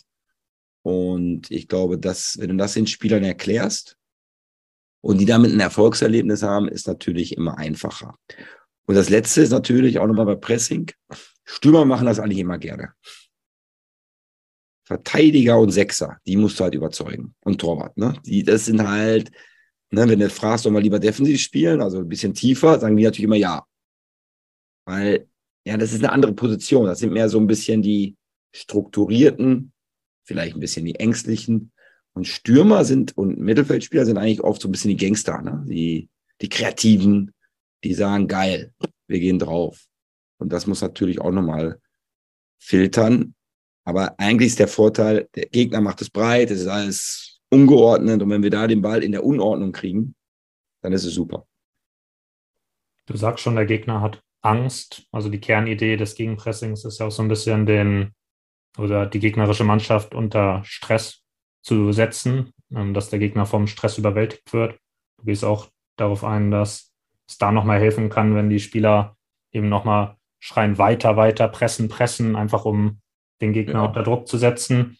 Und ich glaube, dass, wenn du das den Spielern erklärst und die damit ein Erfolgserlebnis haben, ist natürlich immer einfacher. Und das letzte ist natürlich auch nochmal bei Pressing. Stürmer machen das eigentlich immer gerne. Verteidiger und Sechser, die musst du halt überzeugen. Und Torwart, ne? Die, das sind halt, ne, wenn du fragst, soll man lieber defensiv spielen, also ein bisschen tiefer, sagen die natürlich immer ja. Weil, ja, das ist eine andere Position. Das sind mehr so ein bisschen die strukturierten, vielleicht ein bisschen die ängstlichen. Und Stürmer sind und Mittelfeldspieler sind eigentlich oft so ein bisschen die Gangster, ne? Die, die Kreativen, die sagen, geil, wir gehen drauf. Und das muss natürlich auch nochmal filtern, aber eigentlich ist der Vorteil, der Gegner macht es breit, es ist alles ungeordnet und wenn wir da den Ball in der Unordnung kriegen, dann ist es super. Du sagst schon, der Gegner hat Angst. Also die Kernidee des Gegenpressings ist ja auch so ein bisschen den oder die gegnerische Mannschaft unter Stress zu setzen, ähm, dass der Gegner vom Stress überwältigt wird. Du gehst auch darauf ein, dass es da nochmal helfen kann, wenn die Spieler eben nochmal schreien, weiter, weiter, pressen, pressen, einfach um den Gegner ja. unter Druck zu setzen.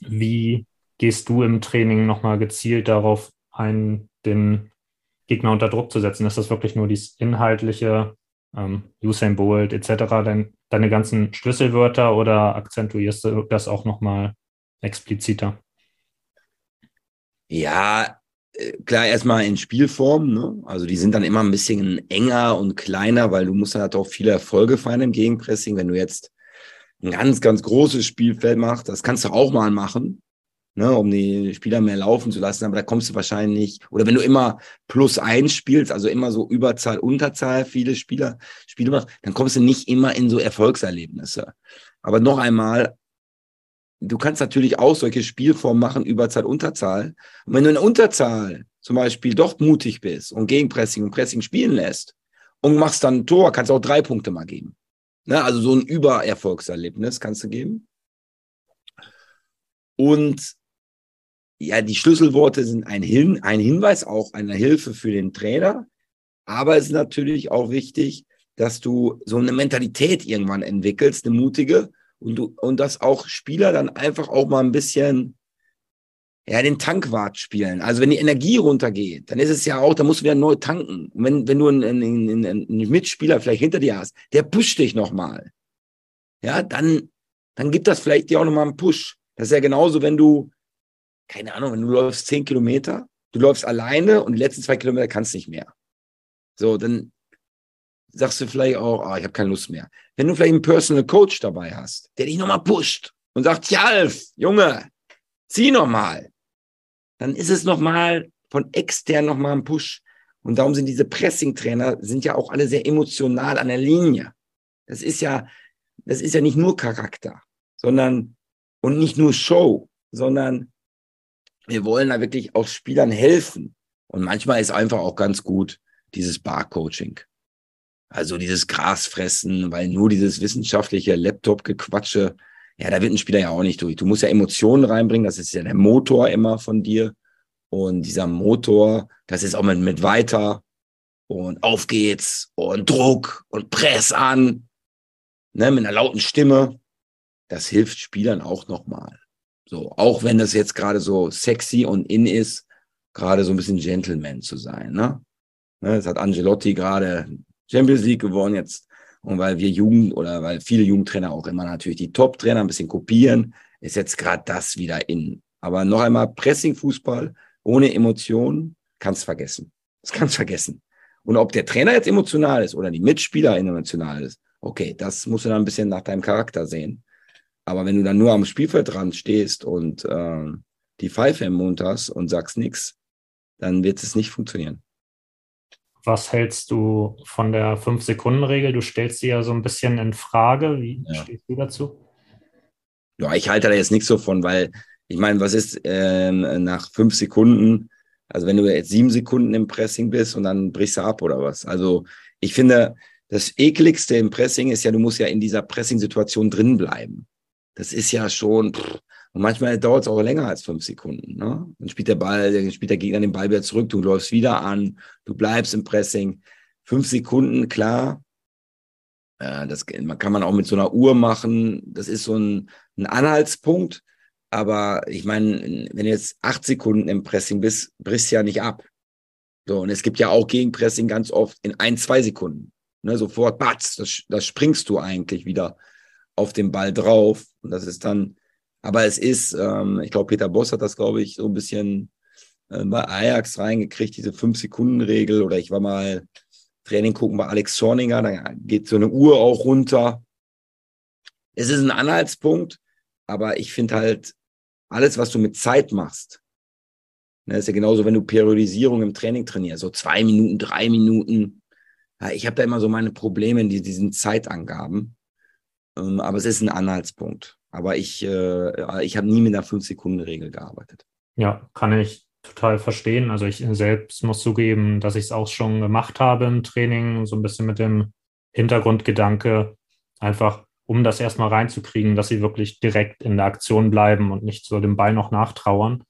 Wie gehst du im Training nochmal gezielt darauf ein, den Gegner unter Druck zu setzen? Ist das wirklich nur dieses inhaltliche, ähm, Usain Bolt etc., dein, deine ganzen Schlüsselwörter oder akzentuierst du das auch nochmal expliziter? Ja, äh, klar, erstmal in Spielform. Ne? Also die sind dann immer ein bisschen enger und kleiner, weil du musst dann halt auch viele Erfolge feiern im Gegenpressing. Wenn du jetzt ein ganz, ganz großes Spielfeld macht, das kannst du auch mal machen, ne, um die Spieler mehr laufen zu lassen, aber da kommst du wahrscheinlich, oder wenn du immer plus eins spielst, also immer so Überzahl, Unterzahl, viele Spieler, Spiele machst, dann kommst du nicht immer in so Erfolgserlebnisse. Aber noch einmal, du kannst natürlich auch solche Spielformen machen, Überzahl, Unterzahl. Und wenn du in Unterzahl zum Beispiel doch mutig bist und Gegenpressing und Pressing spielen lässt und machst dann ein Tor, kannst du auch drei Punkte mal geben. Ne? Also so ein Übererfolgserlebnis kannst du geben. Und ja, die Schlüsselworte sind ein, Hin ein Hinweis, auch eine Hilfe für den Trainer. Aber es ist natürlich auch wichtig, dass du so eine Mentalität irgendwann entwickelst, eine mutige, und du, und dass auch Spieler dann einfach auch mal ein bisschen ja, den Tankwart spielen. Also wenn die Energie runtergeht, dann ist es ja auch, da musst du wieder neu tanken. Und wenn, wenn du einen, einen, einen Mitspieler vielleicht hinter dir hast, der pusht dich nochmal. Ja, dann, dann gibt das vielleicht dir auch nochmal einen Push. Das ist ja genauso, wenn du, keine Ahnung, wenn du läufst zehn Kilometer, du läufst alleine und die letzten zwei Kilometer kannst nicht mehr. So, dann sagst du vielleicht auch, ah, ich habe keine Lust mehr. Wenn du vielleicht einen Personal Coach dabei hast, der dich nochmal pusht und sagt, Jalf, Junge, zieh nochmal dann ist es nochmal von extern nochmal einen Push. Und darum sind diese Pressing-Trainer, sind ja auch alle sehr emotional an der Linie. Das ist ja, das ist ja nicht nur Charakter, sondern, und nicht nur Show, sondern wir wollen da wirklich auch Spielern helfen. Und manchmal ist einfach auch ganz gut dieses Bar-Coaching. Also dieses Grasfressen, weil nur dieses wissenschaftliche Laptop-Gequatsche, ja, da wird ein Spieler ja auch nicht durch. Du musst ja Emotionen reinbringen, das ist ja der Motor immer von dir. Und dieser Motor, das ist auch mit, mit weiter und auf geht's und Druck und Press an, ne, mit einer lauten Stimme. Das hilft Spielern auch nochmal. So, auch wenn das jetzt gerade so sexy und in ist, gerade so ein bisschen Gentleman zu sein, ne? ne das hat Angelotti gerade Champions League gewonnen jetzt. Und weil wir Jugend oder weil viele Jugendtrainer auch immer natürlich die Top-Trainer ein bisschen kopieren, ist jetzt gerade das wieder in. Aber noch einmal Pressing-Fußball ohne Emotionen, kannst vergessen. Das kannst vergessen. Und ob der Trainer jetzt emotional ist oder die Mitspieler emotional ist, okay, das musst du dann ein bisschen nach deinem Charakter sehen. Aber wenn du dann nur am Spielfeldrand stehst und äh, die Pfeife im Mund hast und sagst nichts, dann wird es nicht funktionieren. Was hältst du von der Fünf-Sekunden-Regel? Du stellst sie ja so ein bisschen in Frage. Wie ja. stehst du dazu? Ja, ich halte da jetzt nichts so von, weil ich meine, was ist ähm, nach fünf Sekunden, also wenn du jetzt sieben Sekunden im Pressing bist und dann brichst du ab oder was? Also ich finde, das ekligste im Pressing ist ja, du musst ja in dieser Pressing-Situation drin bleiben. Das ist ja schon, pff, und manchmal dauert es auch länger als fünf Sekunden. Ne? Dann spielt der Ball, dann spielt der Gegner den Ball wieder zurück, du läufst wieder an, du bleibst im Pressing. Fünf Sekunden, klar. Das kann man auch mit so einer Uhr machen. Das ist so ein, ein Anhaltspunkt. Aber ich meine, wenn du jetzt acht Sekunden im Pressing bist, brichst du ja nicht ab. So, und es gibt ja auch Gegenpressing ganz oft in ein, zwei Sekunden. Ne, sofort, batz, das springst du eigentlich wieder auf den Ball drauf. Und das ist dann, aber es ist, ähm, ich glaube, Peter Boss hat das, glaube ich, so ein bisschen äh, bei Ajax reingekriegt, diese Fünf-Sekunden-Regel. Oder ich war mal Training gucken bei Alex Zorninger, da geht so eine Uhr auch runter. Es ist ein Anhaltspunkt, aber ich finde halt, alles, was du mit Zeit machst, ne, ist ja genauso, wenn du Periodisierung im Training trainierst, so zwei Minuten, drei Minuten. Ja, ich habe da immer so meine Probleme in diesen Zeitangaben. Ähm, aber es ist ein Anhaltspunkt. Aber ich, äh, ich habe nie mit einer Fünf-Sekunden-Regel gearbeitet. Ja, kann ich total verstehen. Also ich selbst muss zugeben, dass ich es auch schon gemacht habe im Training, so ein bisschen mit dem Hintergrundgedanke, einfach um das erstmal reinzukriegen, dass sie wirklich direkt in der Aktion bleiben und nicht so dem Ball noch nachtrauern.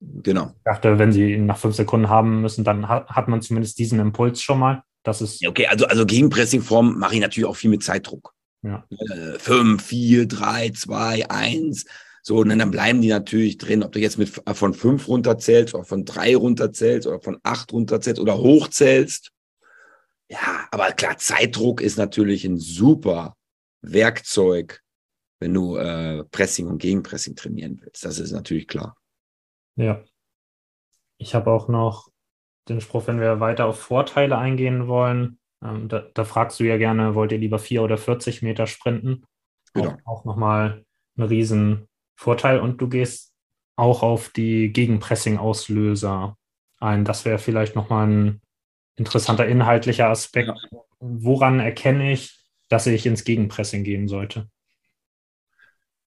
Genau. Ich dachte, wenn sie ihn nach fünf Sekunden haben müssen, dann hat, hat man zumindest diesen Impuls schon mal. Das ist okay, also, also Gegenpressing-Form mache ich natürlich auch viel mit Zeitdruck. Ja. Äh, fünf, vier, drei, zwei, eins. So, und dann bleiben die natürlich drin, ob du jetzt mit von fünf runterzählst oder von drei runterzählst oder von acht runterzählst oder hochzählst. Ja, aber klar, Zeitdruck ist natürlich ein super Werkzeug, wenn du äh, Pressing und Gegenpressing trainieren willst. Das ist natürlich klar. Ja. Ich habe auch noch den Spruch, wenn wir weiter auf Vorteile eingehen wollen, ähm, da, da, fragst du ja gerne, wollt ihr lieber vier oder 40 Meter sprinten? Genau. Auch, auch nochmal ein riesen Vorteil und du gehst auch auf die Gegenpressing-Auslöser ein. Das wäre vielleicht nochmal ein interessanter inhaltlicher Aspekt. Ja. Woran erkenne ich, dass ich ins Gegenpressing gehen sollte?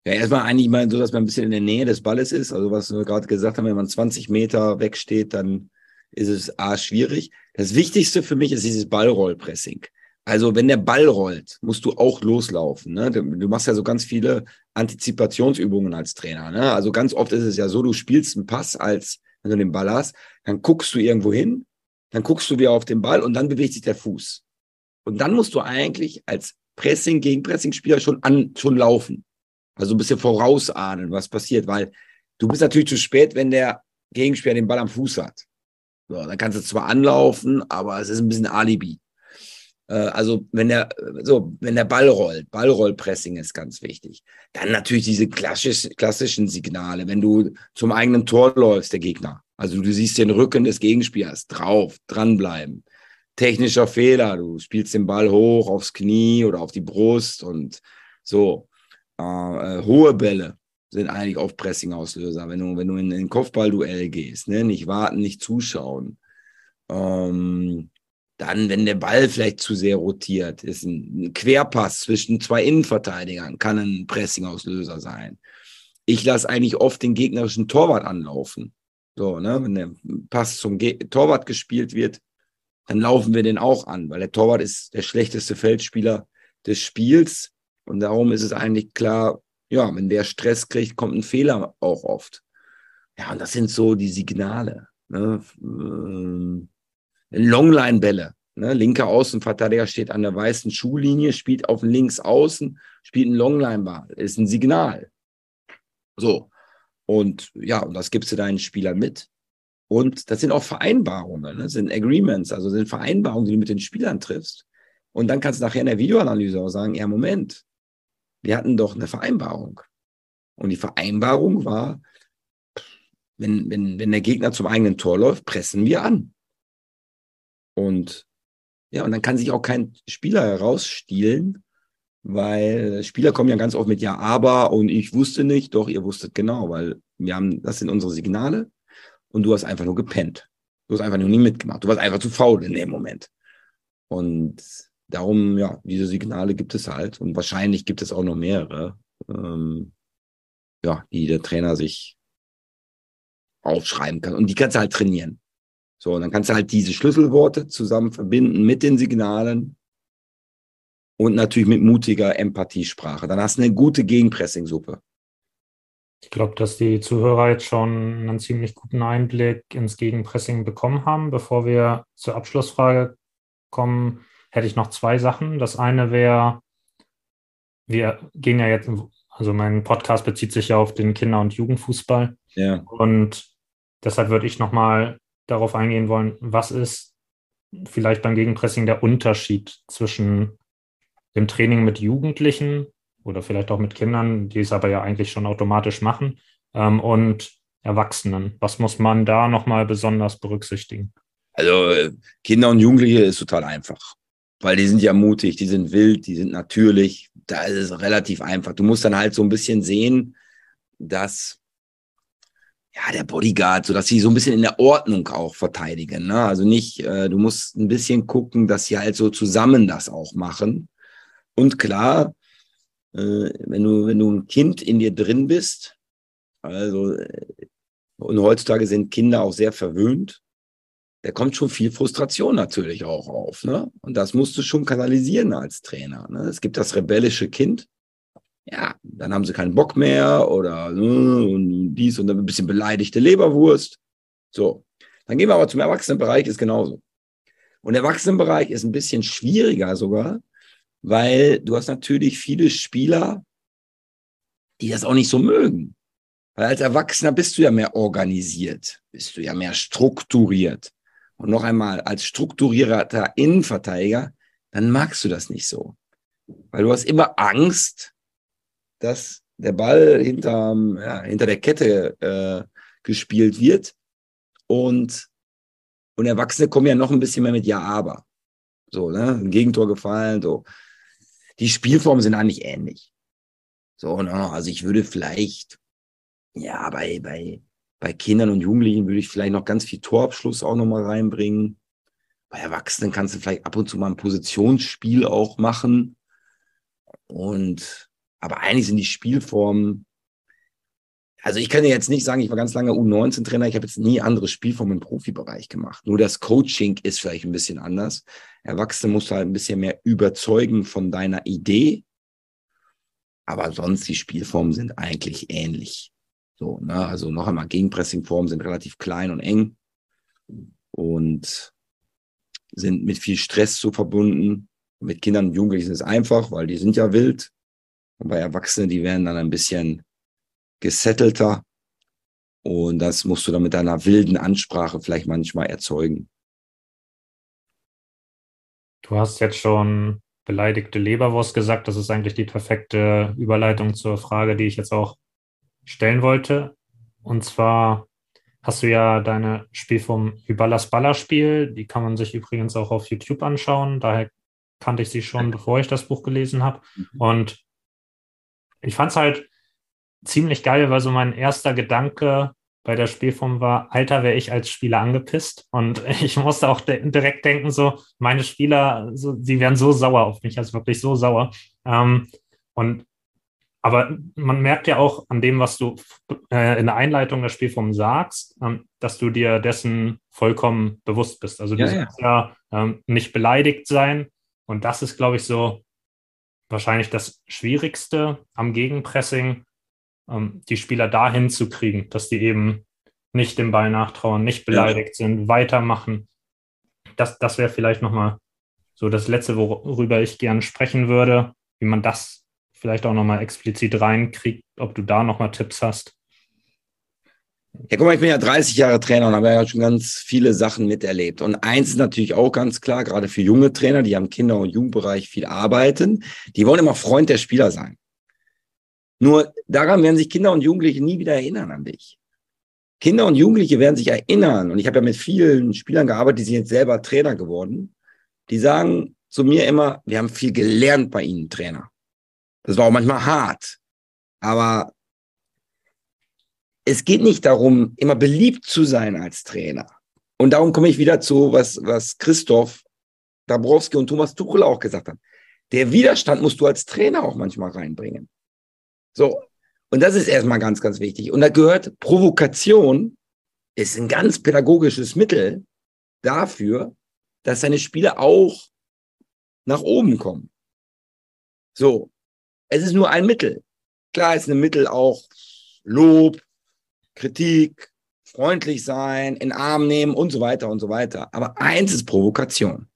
Ja, erstmal eigentlich mal so, dass man ein bisschen in der Nähe des Balles ist. Also was wir gerade gesagt haben, wenn man 20 Meter wegsteht, dann ist es A schwierig. Das Wichtigste für mich ist dieses Ballrollpressing. Also wenn der Ball rollt, musst du auch loslaufen. Ne? Du, machst ja so ganz viele Antizipationsübungen als Trainer. Ne? Also ganz oft ist es ja so, du spielst einen Pass als, wenn du den Ball hast, dann guckst du irgendwo hin, dann guckst du wieder auf den Ball und dann bewegt sich der Fuß. Und dann musst du eigentlich als Pressing gegen Pressing-Spieler schon an, schon laufen. Also ein bisschen vorausahnen, was passiert, weil du bist natürlich zu spät, wenn der Gegenspieler den Ball am Fuß hat. So, dann kannst du zwar anlaufen, aber es ist ein bisschen Alibi. Äh, also wenn der, so, wenn der Ball rollt, Ballrollpressing ist ganz wichtig. Dann natürlich diese klassisch, klassischen Signale, wenn du zum eigenen Tor läufst, der Gegner. Also du siehst den Rücken des Gegenspielers, drauf, dranbleiben technischer Fehler. Du spielst den Ball hoch aufs Knie oder auf die Brust und so. Äh, äh, hohe Bälle. Sind eigentlich oft Pressing-Auslöser, wenn du, wenn du in ein Kopfballduell gehst, ne? nicht warten, nicht zuschauen. Ähm, dann, wenn der Ball vielleicht zu sehr rotiert, ist ein Querpass zwischen zwei Innenverteidigern, kann ein Pressing-Auslöser sein. Ich lasse eigentlich oft den gegnerischen Torwart anlaufen. So, ne? Wenn der Pass zum Ge Torwart gespielt wird, dann laufen wir den auch an, weil der Torwart ist der schlechteste Feldspieler des Spiels. Und darum ist es eigentlich klar, ja, wenn der Stress kriegt, kommt ein Fehler auch oft. Ja, und das sind so die Signale. Ne? Ähm, Longline-Bälle. Ne? Linker Außenverteidiger steht an der weißen Schuhlinie, spielt auf links außen, spielt ein Longline-Ball. Ist ein Signal. So. Und ja, und das gibst du deinen Spielern mit. Und das sind auch Vereinbarungen, ne? das sind Agreements, also sind Vereinbarungen, die du mit den Spielern triffst. Und dann kannst du nachher in der Videoanalyse auch sagen, ja, Moment, wir hatten doch eine Vereinbarung. Und die Vereinbarung war, wenn, wenn, wenn der Gegner zum eigenen Tor läuft, pressen wir an. Und ja, und dann kann sich auch kein Spieler herausstiehlen, weil Spieler kommen ja ganz oft mit Ja, aber und ich wusste nicht, doch, ihr wusstet genau, weil wir haben, das sind unsere Signale und du hast einfach nur gepennt. Du hast einfach nur nie mitgemacht. Du warst einfach zu faul in dem Moment. Und darum, ja, diese Signale gibt es halt und wahrscheinlich gibt es auch noch mehrere, ähm, ja, die der Trainer sich aufschreiben kann. Und die kannst du halt trainieren. So, und dann kannst du halt diese Schlüsselworte zusammen verbinden mit den Signalen und natürlich mit mutiger Empathiesprache. Dann hast du eine gute Gegenpressing-Suppe. Ich glaube, dass die Zuhörer jetzt schon einen ziemlich guten Einblick ins Gegenpressing bekommen haben. Bevor wir zur Abschlussfrage kommen, hätte ich noch zwei Sachen. Das eine wäre, wir gehen ja jetzt, also mein Podcast bezieht sich ja auf den Kinder- und Jugendfußball. Ja. Und deshalb würde ich nochmal darauf eingehen wollen, was ist vielleicht beim Gegenpressing der Unterschied zwischen dem Training mit Jugendlichen oder vielleicht auch mit Kindern, die es aber ja eigentlich schon automatisch machen, ähm, und Erwachsenen. Was muss man da nochmal besonders berücksichtigen? Also Kinder und Jugendliche ist total einfach weil die sind ja mutig, die sind wild, die sind natürlich. Da ist es relativ einfach. Du musst dann halt so ein bisschen sehen, dass ja der Bodyguard, so dass sie so ein bisschen in der Ordnung auch verteidigen. Ne? Also nicht, äh, du musst ein bisschen gucken, dass sie halt so zusammen das auch machen. Und klar, äh, wenn du wenn du ein Kind in dir drin bist, also äh, und heutzutage sind Kinder auch sehr verwöhnt da kommt schon viel Frustration natürlich auch auf. Ne? Und das musst du schon kanalisieren als Trainer. Ne? Es gibt das rebellische Kind. Ja, dann haben sie keinen Bock mehr oder ne, und dies und dann ein bisschen beleidigte Leberwurst. So, dann gehen wir aber zum Erwachsenenbereich, ist genauso. Und der Erwachsenenbereich ist ein bisschen schwieriger sogar, weil du hast natürlich viele Spieler, die das auch nicht so mögen. Weil als Erwachsener bist du ja mehr organisiert, bist du ja mehr strukturiert. Und noch einmal, als strukturierter Innenverteidiger, dann magst du das nicht so. Weil du hast immer Angst, dass der Ball hinterm, ja, hinter der Kette äh, gespielt wird. Und, und Erwachsene kommen ja noch ein bisschen mehr mit Ja, aber. So, ne? Ein Gegentor gefallen, so. Die Spielformen sind eigentlich ähnlich. So, ne? also ich würde vielleicht, ja, bei, bei, bei Kindern und Jugendlichen würde ich vielleicht noch ganz viel Torabschluss auch nochmal reinbringen. Bei Erwachsenen kannst du vielleicht ab und zu mal ein Positionsspiel auch machen. Und, aber eigentlich sind die Spielformen, also ich kann dir jetzt nicht sagen, ich war ganz lange U19-Trainer, ich habe jetzt nie andere Spielformen im Profibereich gemacht. Nur das Coaching ist vielleicht ein bisschen anders. Erwachsene musst du halt ein bisschen mehr überzeugen von deiner Idee. Aber sonst die Spielformen sind eigentlich ähnlich. So, ne? Also noch einmal, Gegenpressing-Formen sind relativ klein und eng und sind mit viel Stress so verbunden. Mit Kindern und Jugendlichen ist es einfach, weil die sind ja wild. Und bei Erwachsenen, die werden dann ein bisschen gesettelter. Und das musst du dann mit deiner wilden Ansprache vielleicht manchmal erzeugen. Du hast jetzt schon beleidigte Leberwurst gesagt. Das ist eigentlich die perfekte Überleitung zur Frage, die ich jetzt auch stellen wollte. Und zwar hast du ja deine Spielform Hybalas Ballerspiel. Die kann man sich übrigens auch auf YouTube anschauen. Daher kannte ich sie schon, bevor ich das Buch gelesen habe. Mhm. Und ich fand es halt ziemlich geil, weil so mein erster Gedanke bei der Spielform war, Alter, wäre ich als Spieler angepisst. Und ich musste auch direkt denken, so, meine Spieler, so, die wären so sauer auf mich, also wirklich so sauer. Ähm, und aber man merkt ja auch an dem, was du äh, in der Einleitung der Spielform sagst, ähm, dass du dir dessen vollkommen bewusst bist. Also du ja, sollst ja, ja ähm, nicht beleidigt sein. Und das ist, glaube ich, so wahrscheinlich das Schwierigste am Gegenpressing, ähm, die Spieler dahin zu kriegen, dass die eben nicht dem Ball nachtrauen, nicht beleidigt ja. sind, weitermachen. Das, das wäre vielleicht nochmal so das Letzte, worüber ich gerne sprechen würde, wie man das vielleicht auch nochmal explizit reinkriegt, ob du da nochmal Tipps hast. Ja, guck mal, ich bin ja 30 Jahre Trainer und habe ja schon ganz viele Sachen miterlebt. Und eins ist natürlich auch ganz klar, gerade für junge Trainer, die am Kinder- und Jugendbereich viel arbeiten, die wollen immer Freund der Spieler sein. Nur daran werden sich Kinder und Jugendliche nie wieder erinnern an dich. Kinder und Jugendliche werden sich erinnern, und ich habe ja mit vielen Spielern gearbeitet, die sind jetzt selber Trainer geworden, die sagen zu mir immer, wir haben viel gelernt bei Ihnen, Trainer. Das war auch manchmal hart. Aber es geht nicht darum, immer beliebt zu sein als Trainer. Und darum komme ich wieder zu, was, was Christoph Dabrowski und Thomas Tuchel auch gesagt haben. Der Widerstand musst du als Trainer auch manchmal reinbringen. So. Und das ist erstmal ganz, ganz wichtig. Und da gehört Provokation ist ein ganz pädagogisches Mittel dafür, dass seine Spiele auch nach oben kommen. So. Es ist nur ein Mittel. Klar ist ein Mittel auch Lob, Kritik, freundlich sein, in Arm nehmen und so weiter und so weiter. Aber eins ist Provokation.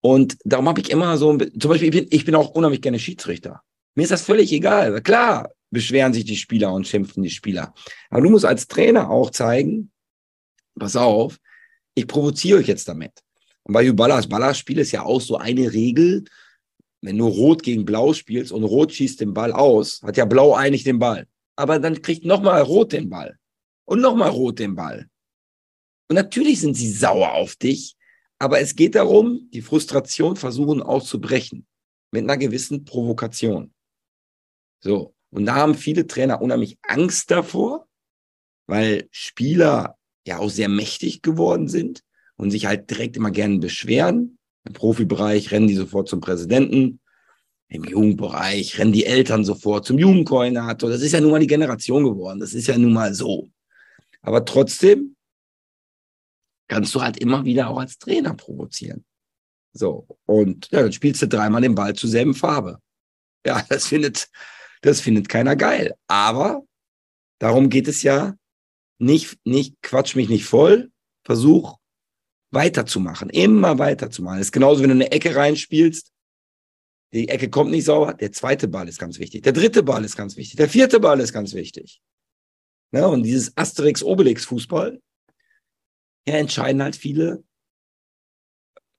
Und darum habe ich immer so, zum Beispiel, ich bin, ich bin auch unheimlich gerne Schiedsrichter. Mir ist das völlig egal. Klar beschweren sich die Spieler und schimpfen die Spieler. Aber du musst als Trainer auch zeigen, pass auf, ich provoziere euch jetzt damit. Und bei Ballas, Ballas Spiel ist ja auch so eine Regel, wenn du Rot gegen Blau spielst und Rot schießt den Ball aus, hat ja Blau eigentlich den Ball. Aber dann kriegt nochmal Rot den Ball. Und nochmal Rot den Ball. Und natürlich sind sie sauer auf dich, aber es geht darum, die Frustration versuchen auszubrechen. Mit einer gewissen Provokation. So. Und da haben viele Trainer unheimlich Angst davor, weil Spieler ja auch sehr mächtig geworden sind und sich halt direkt immer gerne beschweren. Im Profibereich rennen die sofort zum Präsidenten. Im Jugendbereich rennen die Eltern sofort zum Jugendkoordinator. Das ist ja nun mal die Generation geworden. Das ist ja nun mal so. Aber trotzdem kannst du halt immer wieder auch als Trainer provozieren. So. Und ja, dann spielst du dreimal den Ball zur selben Farbe. Ja, das findet, das findet keiner geil. Aber darum geht es ja nicht, nicht, quatsch mich nicht voll. Versuch weiterzumachen, immer weiterzumachen. Das ist genauso, wenn du eine Ecke reinspielst, die Ecke kommt nicht sauber, der zweite Ball ist ganz wichtig, der dritte Ball ist ganz wichtig, der vierte Ball ist ganz wichtig. Ja, und dieses Asterix-Obelix-Fußball, ja, entscheiden halt viele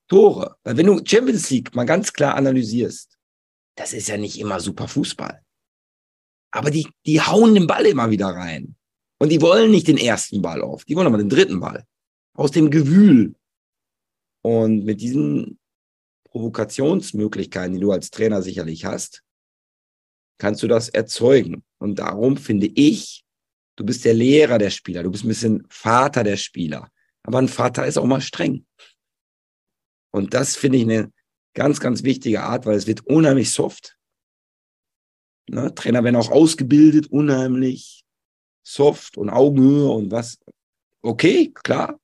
Tore. Weil wenn du Champions League mal ganz klar analysierst, das ist ja nicht immer super Fußball. Aber die, die hauen den Ball immer wieder rein. Und die wollen nicht den ersten Ball auf, die wollen aber den dritten Ball. Aus dem Gewühl und mit diesen Provokationsmöglichkeiten, die du als Trainer sicherlich hast, kannst du das erzeugen. Und darum finde ich, du bist der Lehrer der Spieler, du bist ein bisschen Vater der Spieler. Aber ein Vater ist auch mal streng. Und das finde ich eine ganz, ganz wichtige Art, weil es wird unheimlich soft. Ne? Trainer werden auch ausgebildet, unheimlich soft und Augenhöhe und was. Okay, klar.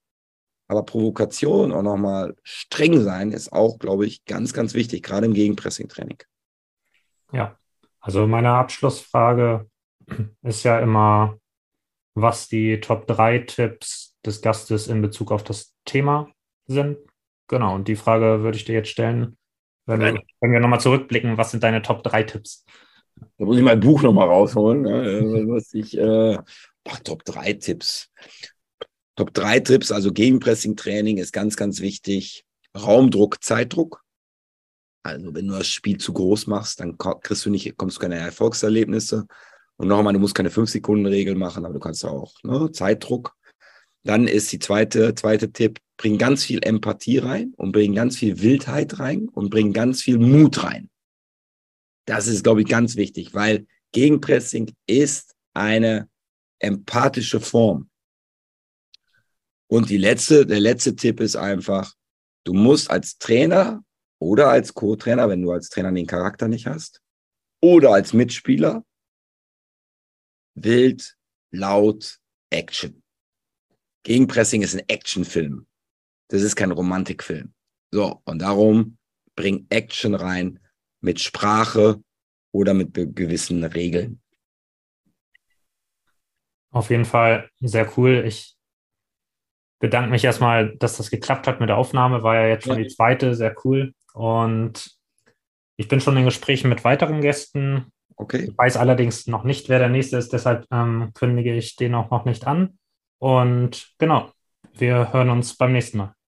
Aber Provokation und nochmal streng sein ist auch, glaube ich, ganz, ganz wichtig, gerade im Gegenpressing-Training. Ja, also meine Abschlussfrage ist ja immer, was die Top 3 Tipps des Gastes in Bezug auf das Thema sind. Genau, und die Frage würde ich dir jetzt stellen, wenn, wir, wenn wir nochmal zurückblicken, was sind deine Top 3 Tipps? Da muss ich mein Buch nochmal rausholen. Ne? Was ich, äh, Top 3 Tipps. Top 3 Tipps, also Gegenpressing-Training ist ganz, ganz wichtig. Raumdruck, Zeitdruck. Also wenn du das Spiel zu groß machst, dann kriegst du nicht, kommst du keine Erfolgserlebnisse. Und nochmal, du musst keine 5-Sekunden-Regel machen, aber du kannst auch ne, Zeitdruck. Dann ist die zweite, zweite Tipp, bring ganz viel Empathie rein und bring ganz viel Wildheit rein und bring ganz viel Mut rein. Das ist, glaube ich, ganz wichtig, weil Gegenpressing ist eine empathische Form. Und die letzte, der letzte Tipp ist einfach, du musst als Trainer oder als Co-Trainer, wenn du als Trainer den Charakter nicht hast, oder als Mitspieler, wild, laut, Action. Gegenpressing ist ein Actionfilm. Das ist kein Romantikfilm. So, und darum bring Action rein mit Sprache oder mit gewissen Regeln. Auf jeden Fall sehr cool. Ich bedanke mich erstmal, dass das geklappt hat mit der Aufnahme. War ja jetzt schon die zweite, sehr cool. Und ich bin schon in Gesprächen mit weiteren Gästen. Okay. Ich weiß allerdings noch nicht, wer der nächste ist, deshalb ähm, kündige ich den auch noch nicht an. Und genau, wir hören uns beim nächsten Mal.